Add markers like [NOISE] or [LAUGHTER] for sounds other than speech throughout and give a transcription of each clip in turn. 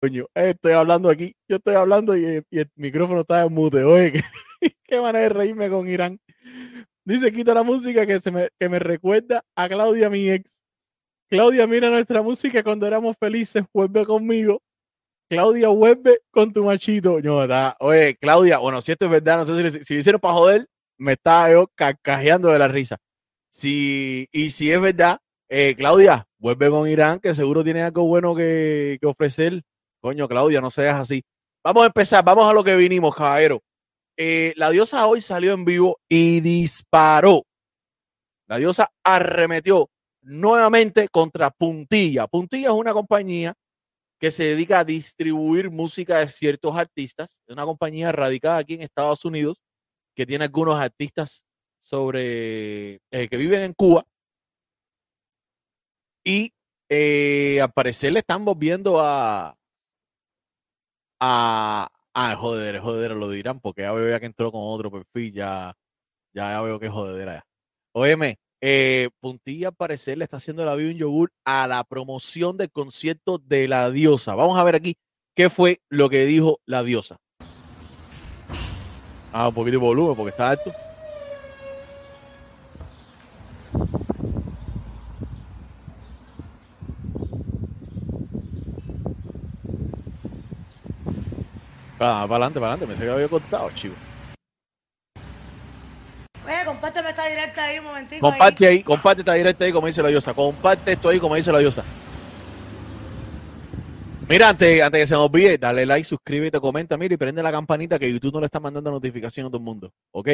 coño. Eh, estoy hablando aquí, yo estoy hablando y, el micrófono está en mute. Oye, [LAUGHS] qué, manera de reírme con Irán. Dice, quita la música que, se me, que me recuerda a Claudia, mi ex. Claudia, mira nuestra música cuando éramos felices, vuelve conmigo. Claudia, vuelve con tu machito. Oye, Claudia, bueno, si esto es verdad, no sé si, si lo hicieron para joder, me estaba yo carcajeando de la risa. Si, y si es verdad, eh, Claudia, vuelve con Irán, que seguro tiene algo bueno que, ofrecer. Coño, Claudia, no seas así. Vamos a empezar, vamos a lo que vinimos, caballero. Eh, la diosa hoy salió en vivo y disparó. La diosa arremetió nuevamente contra Puntilla. Puntilla es una compañía que se dedica a distribuir música de ciertos artistas. Es una compañía radicada aquí en Estados Unidos que tiene algunos artistas sobre eh, que viven en Cuba y eh, al parecer le están volviendo a a, a joder, joder, lo dirán porque ya veo ya que entró con otro perfil, ya, ya, veo que jodedera ya. Óyeme, eh, Puntilla parecer le está haciendo la vida un yogur a la promoción del concierto de la diosa. Vamos a ver aquí qué fue lo que dijo la diosa. Ah, un poquito de volumen porque está alto. Ah, para adelante, para adelante. Me sé que lo había contado, chivo. Oye, compárteme esta directa ahí un momentito. Comparte ahí. comparte esta directa ahí como dice la diosa. Comparte esto ahí como dice la diosa. Mira, antes, antes que se nos olvide, dale like, suscríbete, comenta, mira y prende la campanita que YouTube no le está mandando notificación a todo el mundo, ¿ok?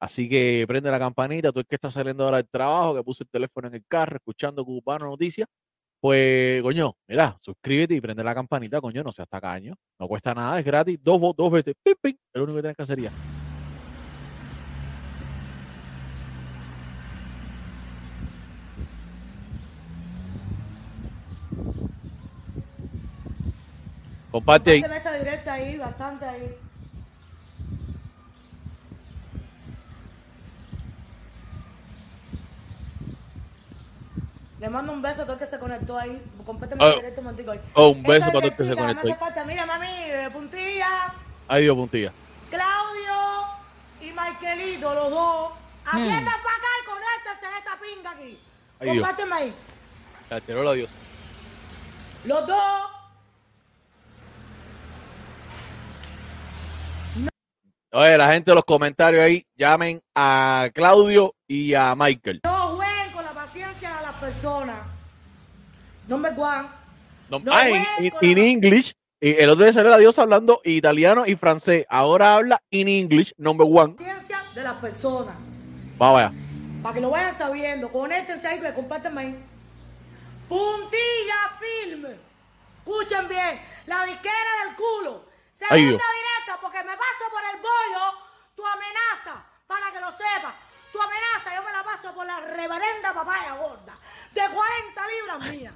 Así que prende la campanita, tú es que estás saliendo ahora del trabajo, que puso el teléfono en el carro, escuchando Cubano Noticias, pues, coño, mira, suscríbete y prende la campanita, coño, no seas tacaño, no cuesta nada, es gratis, dos, dos veces, pim, pim, es lo único que tienes que hacer ya. Comparte ahí. esta directa ahí, bastante ahí. Le mando un beso a todo el que se conectó ahí. Compárteme oh. directo un ahí. Oh, un beso para todo el que se conectó ahí. Falta. Mira, mami, puntilla. Dio puntilla. Claudio y Michaelito, los dos. Atiendan hmm. para acá y conéctense a esta pinga aquí. Ahí Compárteme ahí. Se alteró la diosa. Los dos Oye, la gente de los comentarios ahí, llamen a Claudio y a Michael. No one. No, no ah, en English. El otro día salió la diosa hablando italiano y francés. Ahora habla en English, number one. Paciencia de las personas. Vamos allá. Para que lo vayan sabiendo. Conéctense ahí, que comparten ahí. Puntilla Film. Escuchen bien. La disquera del culo Segunda directa, porque me paso por el bollo tu amenaza, para que lo sepas. Tu amenaza yo me la paso por la reverenda papaya gorda, de 40 libras mía.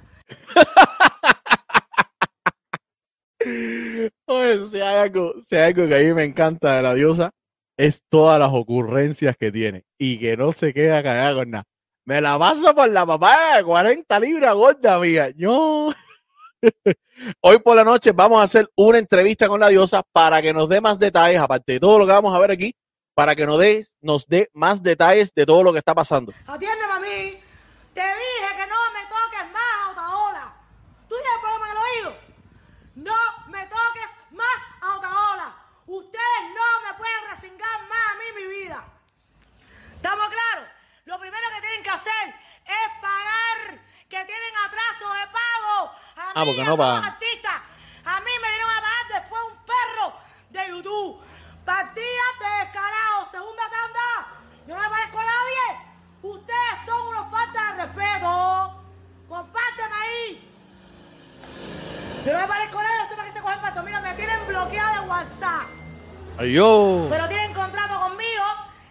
Oye, si hay, algo, si hay algo que a mí me encanta de la diosa, es todas las ocurrencias que tiene y que no se queda cagada con nada. Me la paso por la papaya de 40 libras gorda, amiga. Yo. [LAUGHS] Hoy por la noche vamos a hacer una entrevista con la diosa para que nos dé más detalles, aparte de todo lo que vamos a ver aquí, para que nos dé, nos dé más detalles de todo lo que está pasando. Atiéndeme a mí. Te dije que no me toques más, Otaola. ¿Tú tienes problema en el oído? No me toques más a Otaola. Ustedes no me pueden resingar más a mí mi vida. ¿Estamos claros? Lo primero que tienen que hacer es pagar que tienen atraso de pago ah, porque no va. A mí me dieron a pagar después un perro de YouTube. Partida de descarado, segunda tanda. Yo no me parezco a nadie. Ustedes son unos faltas de respeto. Compárteme ahí. Yo no me parezco a nadie, no sé para qué se cogen paso. Mira, me tienen bloqueado de WhatsApp. Ay, yo. Pero tienen contrato conmigo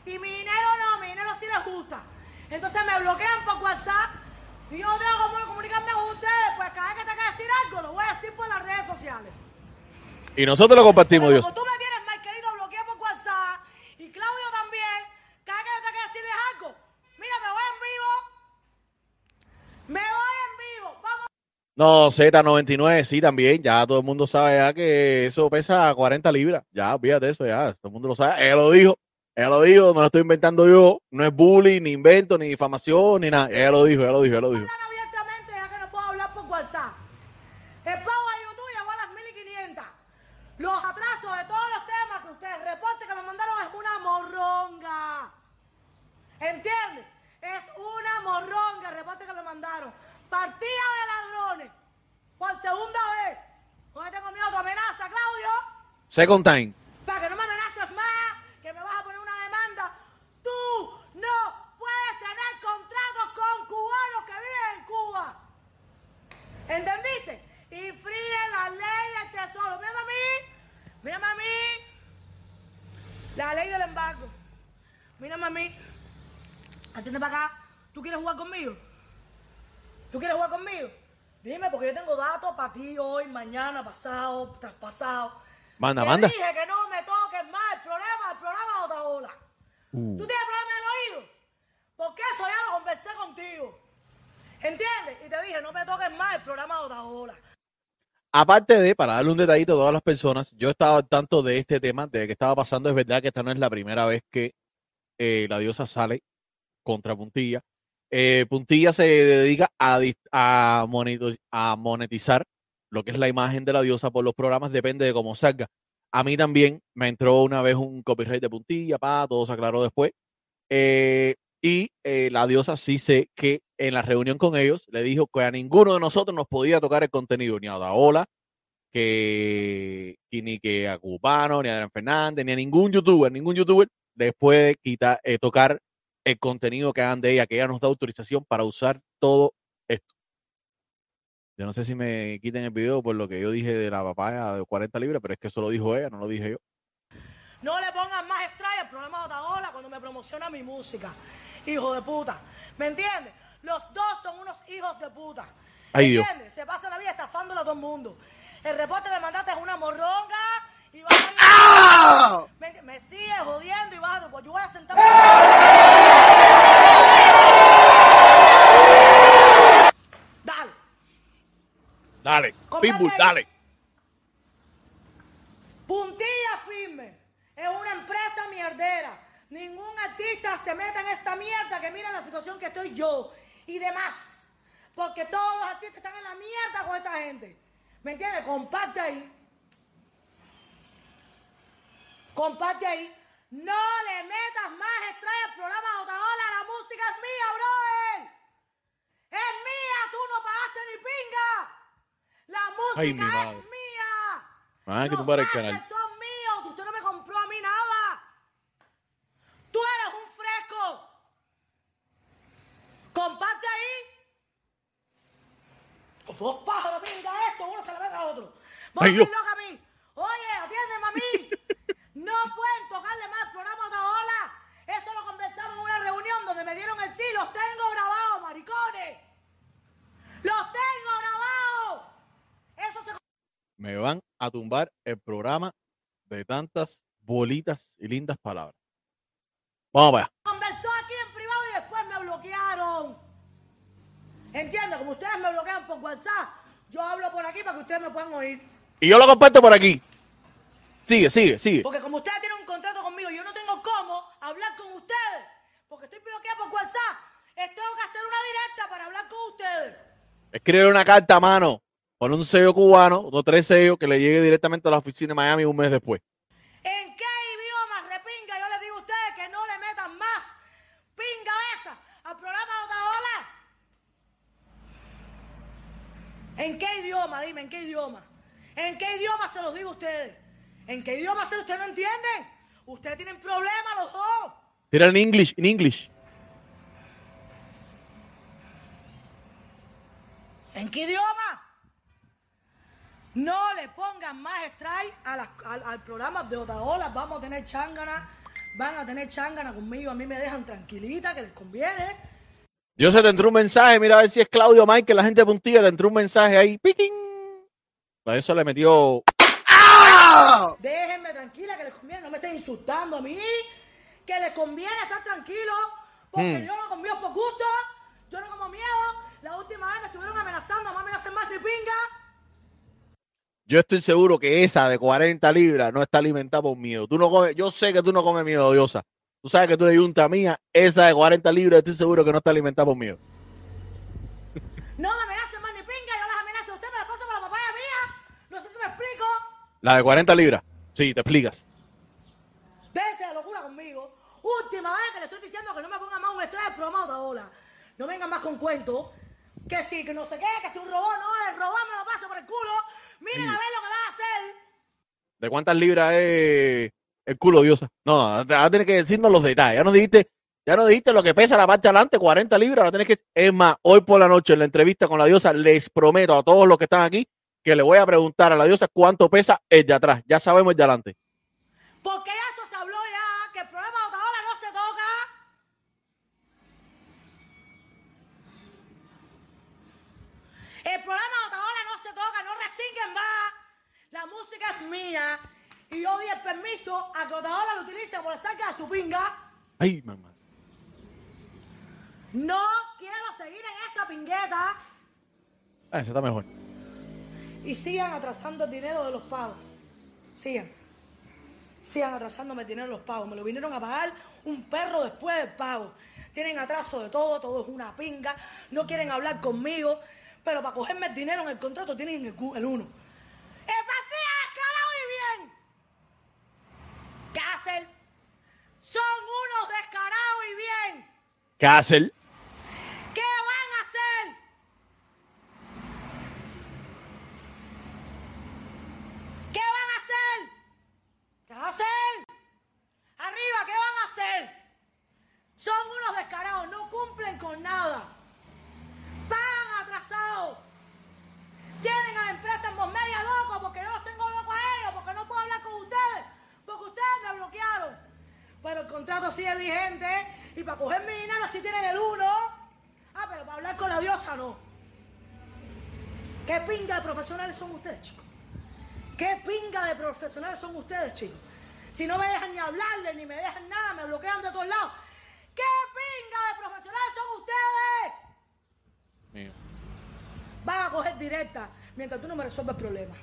y mi dinero no, mi dinero sí les gusta. Entonces me bloquean por WhatsApp y yo no tengo cómo comunicarme con ustedes, pues cada vez que tenga que decir algo, lo voy a decir por las redes sociales. Y nosotros lo compartimos, Dios. Como tú me tienes, Marquelito, bloqueado por WhatsApp, y Claudio también, cada vez que yo tenga que decirles algo, mira, me voy en vivo. Me voy en vivo. Vamos. No, Z99, sí, también. Ya todo el mundo sabe ya que eso pesa 40 libras. Ya, olvídate eso, ya. Todo el mundo lo sabe. Ella lo dijo. Ella lo dijo, no lo estoy inventando yo. No es bullying, ni invento, ni difamación, ni nada. Ella lo dijo, ella lo dijo, ella lo dijo. abiertamente ya que no puedo hablar por WhatsApp. El pago de YouTube llegó a las 1500. Los atrasos de todos los temas que ustedes reporten que me mandaron es una morronga. ¿Entiendes? Es una morronga el reporte que me mandaron. Partida de ladrones. Por segunda vez. Miedo a tu amenaza, Claudio. Second time. Para que no me amenaces más, que me vas a poner una demanda. Tú no puedes tener contratos con cubanos que viven en Cuba. ¿Entendiste? Y fríe la ley del tesoro. Mírame a mí. Mírame a mí. La ley del embargo. Mírame a mí. Atiende para acá. ¿Tú quieres jugar conmigo? ¿Tú quieres jugar conmigo? Dime, porque yo tengo datos para ti hoy, mañana, pasado, traspasado. Manda, Te manda. dije que no me toques más el problema, el programa de Otaola. Uh. ¿Tú tienes problema en el oído? Porque eso ya lo conversé contigo. ¿Entiendes? Y te dije, no me toques más el programa de Otaola. Aparte de, para darle un detallito a todas las personas, yo estaba al tanto de este tema, de que estaba pasando. Es verdad que esta no es la primera vez que eh, la diosa sale contra Puntilla. Eh, Puntilla se dedica a, a, monetizar lo que es la imagen de la diosa por los programas, depende de cómo salga. A mí también me entró una vez un copyright de Puntilla, pa, todo se aclaró después. Eh, y eh, la diosa sí sé que en la reunión con ellos le dijo que a ninguno de nosotros nos podía tocar el contenido, ni a Odaola, que, ni que a Cubano, ni a Adrián Fernández, ni a ningún youtuber, ningún youtuber les puede quitar, tocar el contenido que hagan de ella, que ella nos da autorización para usar todo esto. Yo no sé si me quiten el video por lo que yo dije de la papaya de 40 libras, pero es que eso lo dijo ella, no lo dije yo. No le pongas más extraño al programa de Otaola cuando me promociona mi música. Hijo de puta. ¿Me entiendes? Los dos son unos hijos de puta. Dios. ¿Entiendes? Se pasa la vida estafándole a todo el mundo. El reporte que me mandaste es una morronga y vas a... me, me sigue jodiendo y vas a... Pues yo voy a sentarme... Dale. Dale, Pitbull, dale. Puntilla firme. Es una empresa mierdera. Ningún artista se meta en esta mierda que mira la situación que estoy yo y demás. Porque todos los artistas están en la mierda con esta gente. ¿Me entiendes? Comparte ahí. Comparte ahí. No le metas más estrellas al programa de Otaola. La música es mía, brother. Es mía. Tú no pagaste ni pinga. La Ay, música mi es madre. mía. Ah, que Los tumbar el canal. son míos. Usted no me compró a mí nada. Tú eres un fresco. Comparte ahí. Dos pájaros, pinga esto, uno se le mete al otro. Vos Ay, Dios. loca a mí. Oye, atiéndeme a mí. No pueden tocarle más el programa de Ola. Eso lo conversamos en una reunión donde me dieron el sí. Los tengo grabados, maricones. Los tengo grabados. Eso se Me van a tumbar el programa bolitas y lindas palabras. Vamos para allá. conversó aquí en privado y después me bloquearon. ¿Entiendes? Como ustedes me bloquean por WhatsApp, yo hablo por aquí para que ustedes me puedan oír. Y yo lo comparto por aquí. Sigue, sigue, sigue. Porque como ustedes tienen un contrato conmigo, yo no tengo cómo hablar con ustedes. Porque estoy bloqueado por WhatsApp. Tengo que hacer una directa para hablar con ustedes. Escribe una carta a mano con un sello cubano, o tres sellos, que le llegue directamente a la oficina de Miami un mes después. ¿En qué idioma, repinga, yo les digo a ustedes que no le metan más pinga esa al programa de Otaola? ¿En qué idioma? Dime, ¿en qué idioma? ¿En qué idioma se los digo a ustedes? ¿En qué idioma se ustedes no entienden? Ustedes tienen problemas los dos. Tira en English, en English. ¿En qué idioma? No le pongan más strike a las- al, al programa de Otaola. Vamos a tener chángana. Van a tener chángana conmigo. A mí me dejan tranquilita, que les conviene. Yo se te entró un mensaje, mira a ver si es Claudio Mike, la gente puntilla, te entró un mensaje ahí, piquín. Eso le metió. Déjenme tranquila, que les conviene. No me estén insultando a mí. Que les conviene estar tranquilos. Porque Hmm. yo no conmigo por gusto. Yo no como miedo. La última vez me estuvieron amenazando, más me hacen más ni pinga. Yo estoy seguro que esa de 40 libras no está alimentada por miedo. Tú no comes, yo sé que tú no comes miedo, Diosa. Tú sabes que tú eres yunta mía. Esa de 40 libras estoy seguro que no está alimentada por miedo. No me amenacen más ni pinga, yo las amenazo a usted, me las paso por la papaya mía. No sé si me explico. La de 40 libras. Sí, te explicas. Déjese de locura conmigo. Última vez que le estoy diciendo que no me ponga más un extra del programa de ola. No vengan más con cuentos. Que sí, que no sé qué, que si un robot, no, el robot me lo paso por el culo. Miren a ver lo que van a hacer. ¿De cuántas libras es el culo, Diosa? No, no, te vas a tener que decirnos los detalles. Ya no dijiste, ya no dijiste lo que pesa la parte de adelante, 40 libras. Ahora tienes que. Es más, hoy por la noche en la entrevista con la diosa, les prometo a todos los que están aquí que le voy a preguntar a la diosa cuánto pesa el de atrás. Ya sabemos el de adelante. Porque ya esto se habló ya, que el programa de Otaola no se toca. El programa de Otaola no se toca, no resiguen más. La música es mía. Y yo di el permiso a que Otaola lo utilice por saque de su pinga. Ay, mamá. No quiero seguir en esta pingueta. Ah, ese está mejor. Y sigan atrasando el dinero de los pagos. Sigan. Sigan atrasándome el dinero de los pagos. Me lo vinieron a pagar un perro después del pago. Tienen atraso de todo, todo es una pinga. No quieren hablar conmigo. Pero para cogerme el dinero en el contrato tienen el, el uno. ¡El partido descarado y bien! ¿Qué hacen? Son unos descarados y bien. Castle. ¿Qué van a hacer? ¿Qué van a hacer? ¿Qué van a hacer? Arriba, ¿qué van a hacer? Son unos descarados, no cumplen con nada. Pagan atrasados. Tienen a la empresa en voz media loco porque yo los tengo locos a ellos, porque no puedo hablar con ustedes, porque ustedes me bloquearon. Pero el contrato sigue vigente y para coger mi dinero sí tienen el uno. Ah, pero para hablar con la diosa no. ¿Qué pinga de profesionales son ustedes, chicos? ¿Qué pinga de profesionales son ustedes, chicos? Si no me dejan ni hablarles, ni me dejan nada, me bloquean de todos lados. ¿Qué pinga de profesionales son ustedes? Mío. Van a coger directa mientras tú no me resuelves el problema.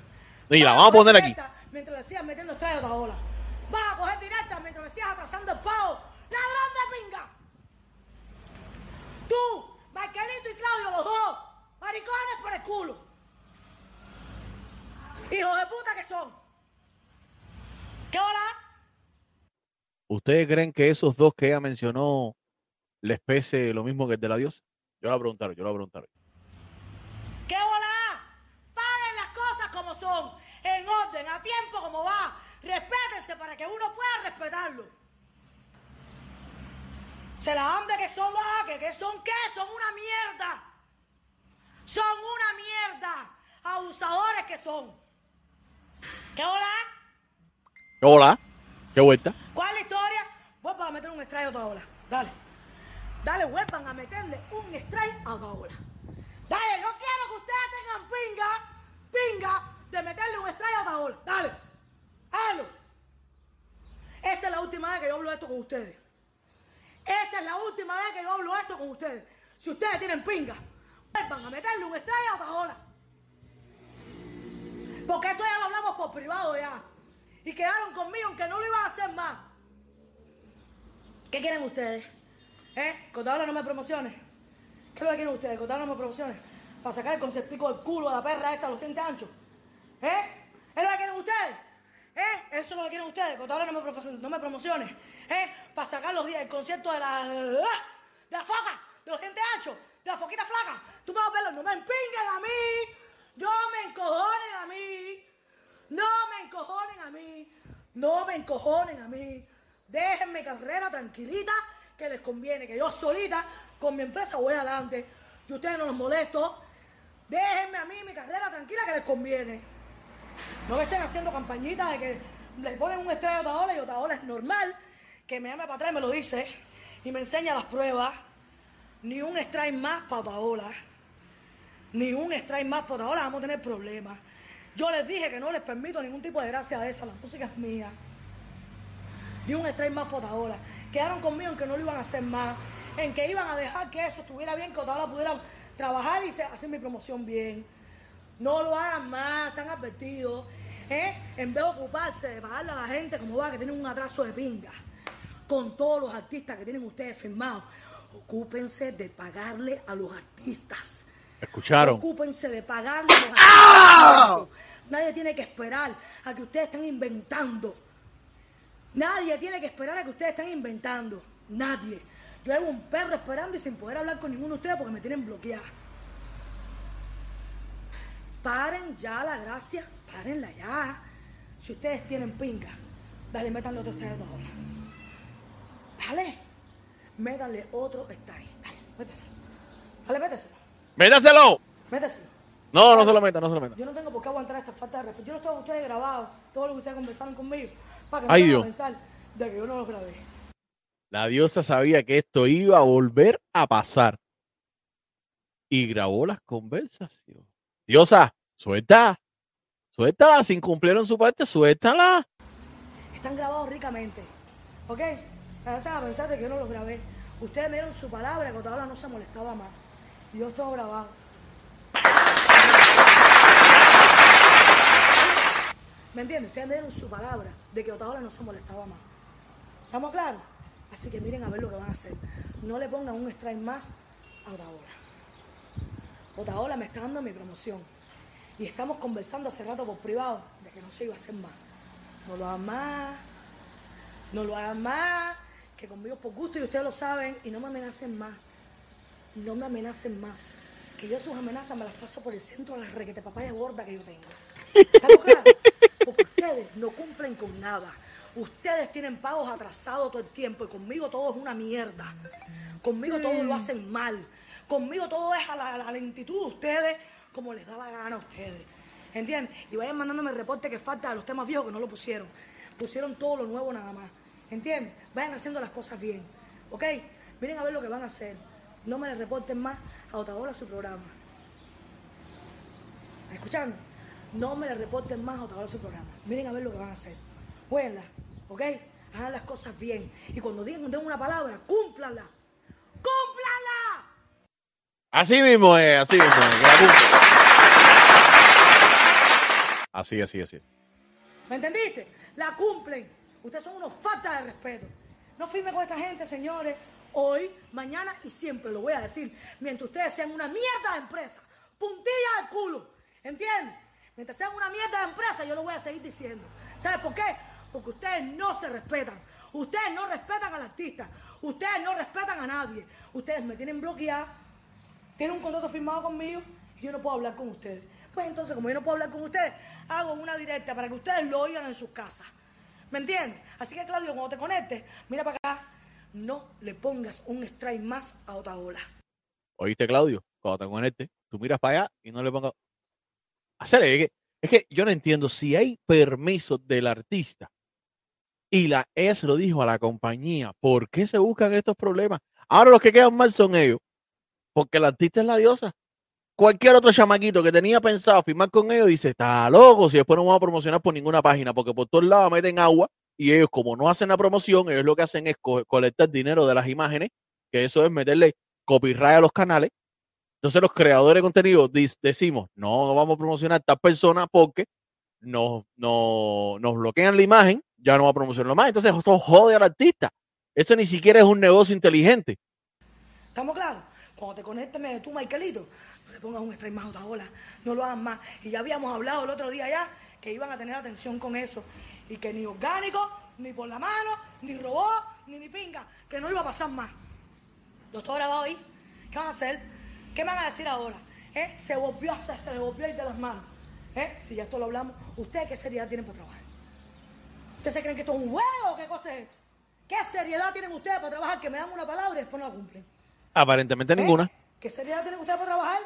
Y la Vas vamos a poner aquí. directa Mientras le sigas metiendo estrellas a ola. Vas a coger directa mientras me sigas atrasando el pago. ¡Ladrón de pinga! Tú, Marquelito y Claudio, los dos, maricones por el culo. Hijos de puta que son. ¿Qué hora? ¿Ustedes creen que esos dos que ella mencionó les pese lo mismo que el de la diosa? Yo la preguntaron, yo la preguntaron. ¿Qué hora? Paguen las cosas como son, en orden, a tiempo como va. Respétense para que uno pueda respetarlo. Se la dan de que son ah, que, que son qué, son una mierda. Son una mierda. Abusadores que son. ¿Qué hora? Hola, qué vuelta. ¿Cuál es la historia? Vuelvan a meter un strike a otra. Dale. Dale, vuelvan a meterle un strike a otra ola. Dale, no quiero que ustedes tengan pinga, pinga, de meterle un strike a otra. Dale. Háganlo. Esta es la última vez que yo hablo esto con ustedes. Esta es la última vez que yo hablo esto con ustedes. Si ustedes tienen pinga, vuelvan a meterle un strike a otra. Porque esto ya lo hablamos por privado ya. Y quedaron conmigo en que no lo iban a hacer más. ¿Qué quieren ustedes? ¿Eh? Contadora no me promociones. ¿Qué es lo que quieren ustedes? Contadora no me promociones. Para sacar el conceptico del culo de la perra esta a los dientes anchos. ¿Eh? ¿Es lo que quieren ustedes? ¿Eh? Eso es lo que quieren ustedes. Contadora no me. No me promociones. ¿Eh? Para sacar los días, el concierto de la... De la foca. De los dientes anchos. De la foquita flaca. Tú me vas a verlo. No me empinguen a mí. No me encojonen a mí. No me encojonen a mí. No me encojonen a mí. Déjenme carrera tranquilita que les conviene. Que yo solita con mi empresa voy adelante. Y ustedes no los molesto. Déjenme a mí mi carrera tranquila que les conviene. No me estén haciendo campañitas de que le ponen un estrella a Otaola y Otaola es normal. Que me llame para atrás y me lo dice. Y me enseña las pruebas. Ni un strike más para Otaola. Ni un strike más para Otaola. Vamos a tener problemas. Yo les dije que no les permito ningún tipo de gracia de esa. La música es mía. Un strike más para Otaola. Quedaron conmigo en que no lo iban a hacer más. En que iban a dejar que eso estuviera bien, que Otaola pudiera trabajar y hacer mi promoción bien. No lo hagan más, están advertidos. ¿eh? En vez de ocuparse de pagarle a la gente como va, que tienen un atraso de pinga, con todos los artistas que tienen ustedes firmados, ocúpense de pagarle a los artistas. Escucharon. Ocúpense de pagarle a los artistas. Nadie tiene que esperar a que ustedes estén inventando. Nadie tiene que esperar a que ustedes estén inventando. Nadie. Yo llevo un perro esperando y sin poder hablar con ninguno de ustedes porque me tienen bloqueada. Paren ya la gracia, párenla ya. Si ustedes tienen pinga, dale, métanle otro style ahora. Dale, métanle otro style. Dale, méteselo. Dale, méteselo. ¡Métaselo! Méteselo. No, no se lo meta, no se lo meta. Yo no tengo por qué aguantar esta falta de respeto. Yo no estoy con ustedes grabado todo lo que ustedes conversaron conmigo para que no Ay, a Dios. pensar de que yo no lo grabé. La diosa sabía que esto iba a volver a pasar. Y grabó las conversaciones. Diosa, suelta. Suéltala. Si incumplieron su parte, suéltala. Están grabados ricamente. ¿Ok? No vayan a pensar de que yo no los grabé. Ustedes me dieron su palabra que ahora no se molestaba más. Yo estoy grabado. ¿Me entiendes? Ustedes me dieron su palabra de que Otaola no se molestaba más. ¿Estamos claros? Así que miren a ver lo que van a hacer. No le pongan un strike más a Otaola. Otaola me está dando mi promoción. Y estamos conversando hace rato por privado de que no se iba a hacer más. No lo hagan más. No lo hagan más. Que conmigo es por gusto y ustedes lo saben. Y no me amenacen más. No me amenacen más. Que yo sus amenazas me las paso por el centro de la requete papaya gorda que yo tengo. ¿Estamos claros? Ustedes no cumplen con nada. Ustedes tienen pagos atrasados todo el tiempo y conmigo todo es una mierda. Conmigo todo lo hacen mal. Conmigo todo es a la, a la lentitud de ustedes como les da la gana a ustedes. ¿Entienden? Y vayan mandándome el reporte que falta de los temas viejos que no lo pusieron. Pusieron todo lo nuevo nada más. ¿Entienden? Vayan haciendo las cosas bien. ¿Ok? Miren a ver lo que van a hacer. No me le reporten más a Otaola su programa. ¿Me escuchando? No me le reporten más a su programa. Miren a ver lo que van a hacer. Jueguenla, ¿ok? Hagan las cosas bien. Y cuando digan den una palabra, cúmplanla. ¡Cúmplanla! Así mismo es, así mismo es. Así, así, así. ¿Me entendiste? La cumplen. Ustedes son unos faltas de respeto. No firme con esta gente, señores. Hoy, mañana y siempre lo voy a decir. Mientras ustedes sean una mierda de empresa. Puntilla al culo. ¿Entienden? Mientras sean una mierda de empresa, yo lo voy a seguir diciendo. ¿Sabes por qué? Porque ustedes no se respetan. Ustedes no respetan al artista. Ustedes no respetan a nadie. Ustedes me tienen bloqueada. Tienen un contrato firmado conmigo y yo no puedo hablar con ustedes. Pues entonces, como yo no puedo hablar con ustedes, hago una directa para que ustedes lo oigan en sus casas. ¿Me entiendes? Así que, Claudio, cuando te conectes, mira para acá. No le pongas un strike más a Otaola. ¿Oíste, Claudio? Cuando te conectes, tú miras para allá y no le pongas. Hacer es que, es que yo no entiendo si hay permiso del artista y la se lo dijo a la compañía, ¿por qué se buscan estos problemas? Ahora los que quedan mal son ellos, porque el artista es la diosa. Cualquier otro chamaquito que tenía pensado firmar con ellos dice, está loco, si después no vamos a promocionar por ninguna página, porque por todos lados meten agua y ellos como no hacen la promoción, ellos lo que hacen es co- colectar dinero de las imágenes, que eso es meterle copyright a los canales. Entonces los creadores de contenido decimos, no, no vamos a promocionar a esta persona porque nos, no- nos bloquean la imagen, ya no va a promocionarlo más. Entonces eso jode al artista. Eso ni siquiera es un negocio inteligente. ¿Estamos claros? Cuando te conectes, me tú, Michaelito, no le pongas un strike más a Otaola. No lo hagan más. Y ya habíamos hablado el otro día ya que iban a tener atención con eso. Y que ni orgánico, ni por la mano, ni robot, ni ni pinga. Que no iba a pasar más. Lo estoy grabado ahí. ¿Qué van a hacer? ¿Qué me van a decir ahora? ¿Eh? Se volvió a hacer, se le volvió a ir de las manos. ¿Eh? Si ya esto lo hablamos, ¿ustedes qué seriedad tienen para trabajar? ¿Ustedes se creen que esto es un juego o qué cosa es esto? ¿Qué seriedad tienen ustedes para trabajar que me dan una palabra y después no la cumplen? Aparentemente ¿Eh? ninguna. ¿Qué seriedad tienen ustedes para trabajar?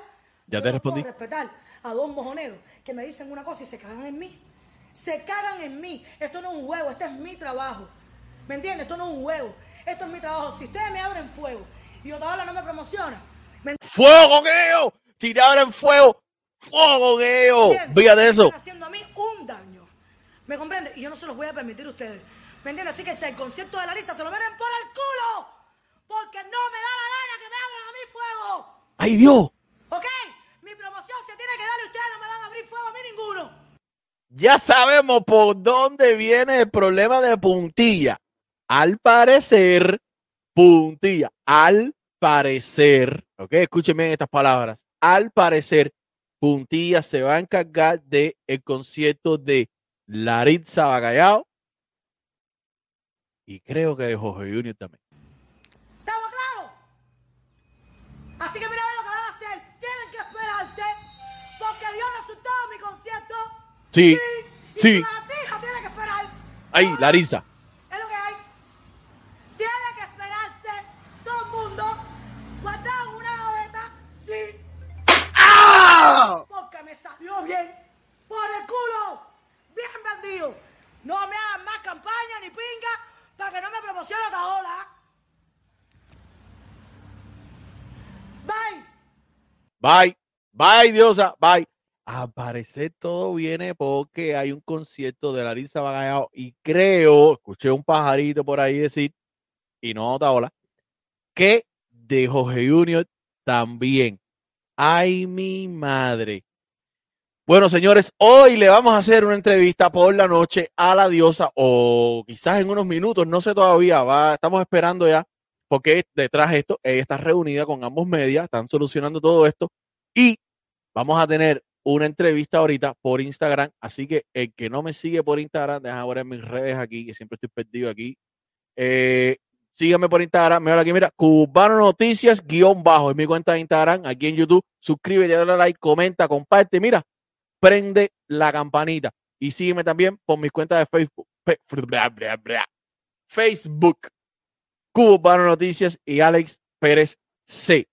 Ya Yo te no respondí. puedo respetar a dos mojoneros que me dicen una cosa y se cagan en mí. Se cagan en mí. Esto no es un juego, este es mi trabajo. ¿Me entiendes? Esto no es un juego. Esto es mi trabajo. Si ustedes me abren fuego y Otaola no me promociona, ¿me Fuego con. Si te abren fuego, fuego con ellos. De eso. haciendo a mí un daño. ¿Me comprende? Y yo no se los voy a permitir a ustedes. ¿Me entiendes? Así que si el concierto de la Larisa se lo meten por el culo. Porque no me da la gana que me abran a mí fuego. ¡Ay, Dios! ¿Ok? Mi promoción se tiene que darle. Ustedes no me dan a abrir fuego a mí ninguno. Ya sabemos por dónde viene el problema de puntilla. Al parecer, puntilla. Al parecer, ok, escuchen bien estas palabras. Al parecer, puntilla se va a encargar del el concierto de Laritza Bagallao y creo que de Jorge Junior también. ¿Estamos claros? Así que mira a ver lo que van a hacer. Tienen que esperarse porque dio resultado mi concierto. Sí, y sí. La gatija tiene que esperar. Ahí, Todo Larisa. Es lo que hay. Tiene que esperarse todo el mundo. Guardado en una gaveta. Sí. Porque me salió bien. Por el culo. Bien vendido. No me hagan más campaña ni pinga para que no me promocione otra ola. Bye. Bye, bye, diosa, bye. Al parecer todo viene porque hay un concierto de Larisa Bagallao y creo, escuché un pajarito por ahí decir, y no otra ola, que de Jorge Junior también. Ay, mi madre. Bueno, señores, hoy le vamos a hacer una entrevista por la noche a la diosa, o quizás en unos minutos, no sé todavía, estamos esperando ya, porque detrás de esto, ella está reunida con ambos medios, están solucionando todo esto, y vamos a tener una entrevista ahorita por Instagram, así que el que no me sigue por Instagram, deja ver en mis redes aquí, que siempre estoy perdido aquí. Eh, síganme por Instagram, mira aquí, mira, Cubano Noticias, guion bajo, es mi cuenta de Instagram, aquí en YouTube, suscríbete, dale like, comenta, comparte, mira, prende la campanita y sígueme también por mis cuentas de Facebook. Facebook, Cubano Noticias y Alex Pérez C.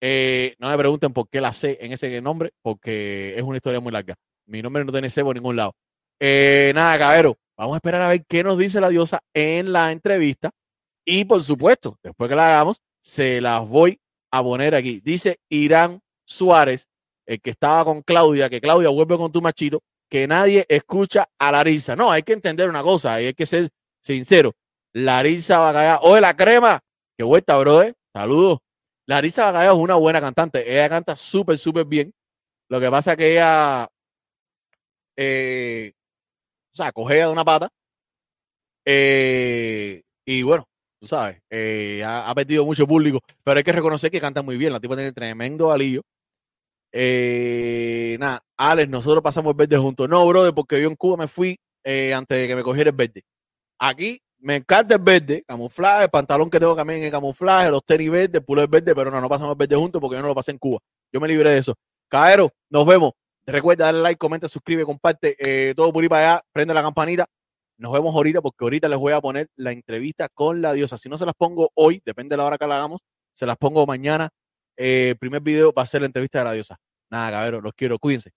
Eh, no me pregunten por qué la C en ese nombre, porque es una historia muy larga. Mi nombre no tiene C por ningún lado. Eh, nada, cabrero, vamos a esperar a ver qué nos dice la diosa en la entrevista. Y por supuesto, después que la hagamos, se las voy a poner aquí. Dice Irán Suárez, el que estaba con Claudia, que Claudia vuelve con tu machito, que nadie escucha a Larisa. No, hay que entender una cosa, hay que ser sincero. Larisa Bacallao, oye, la crema, qué vuelta, brother. Saludos. Larisa Bacallao es una buena cantante. Ella canta súper, súper bien. Lo que pasa es que ella, eh, o sea, cogea de una pata. Eh, y bueno, tú sabes, eh, ha, perdido mucho público, pero hay que reconocer que canta muy bien. La tipa tiene tremendo alillo. Eh, nada, Alex, nosotros pasamos el verde juntos. No, brother, porque yo en Cuba me fui antes de que me cogiera el verde. Aquí me encanta el verde, camuflaje, pantalón que tengo también es camuflaje, los tenis verdes, el pulo verde, pero no, no pasamos verde juntos porque yo no lo pasé en Cuba. Yo me libré de eso. Caero, nos vemos. Recuerda darle like, comenta, suscribe, comparte, eh, todo por ahí para allá, prende la campanita. Nos vemos ahorita porque ahorita les voy a poner la entrevista con la diosa. Si no se las pongo hoy, depende de la hora que la hagamos, se las pongo mañana. Eh, primer video va a ser la entrevista de la diosa. Nada, cabrón, los quiero, cuídense.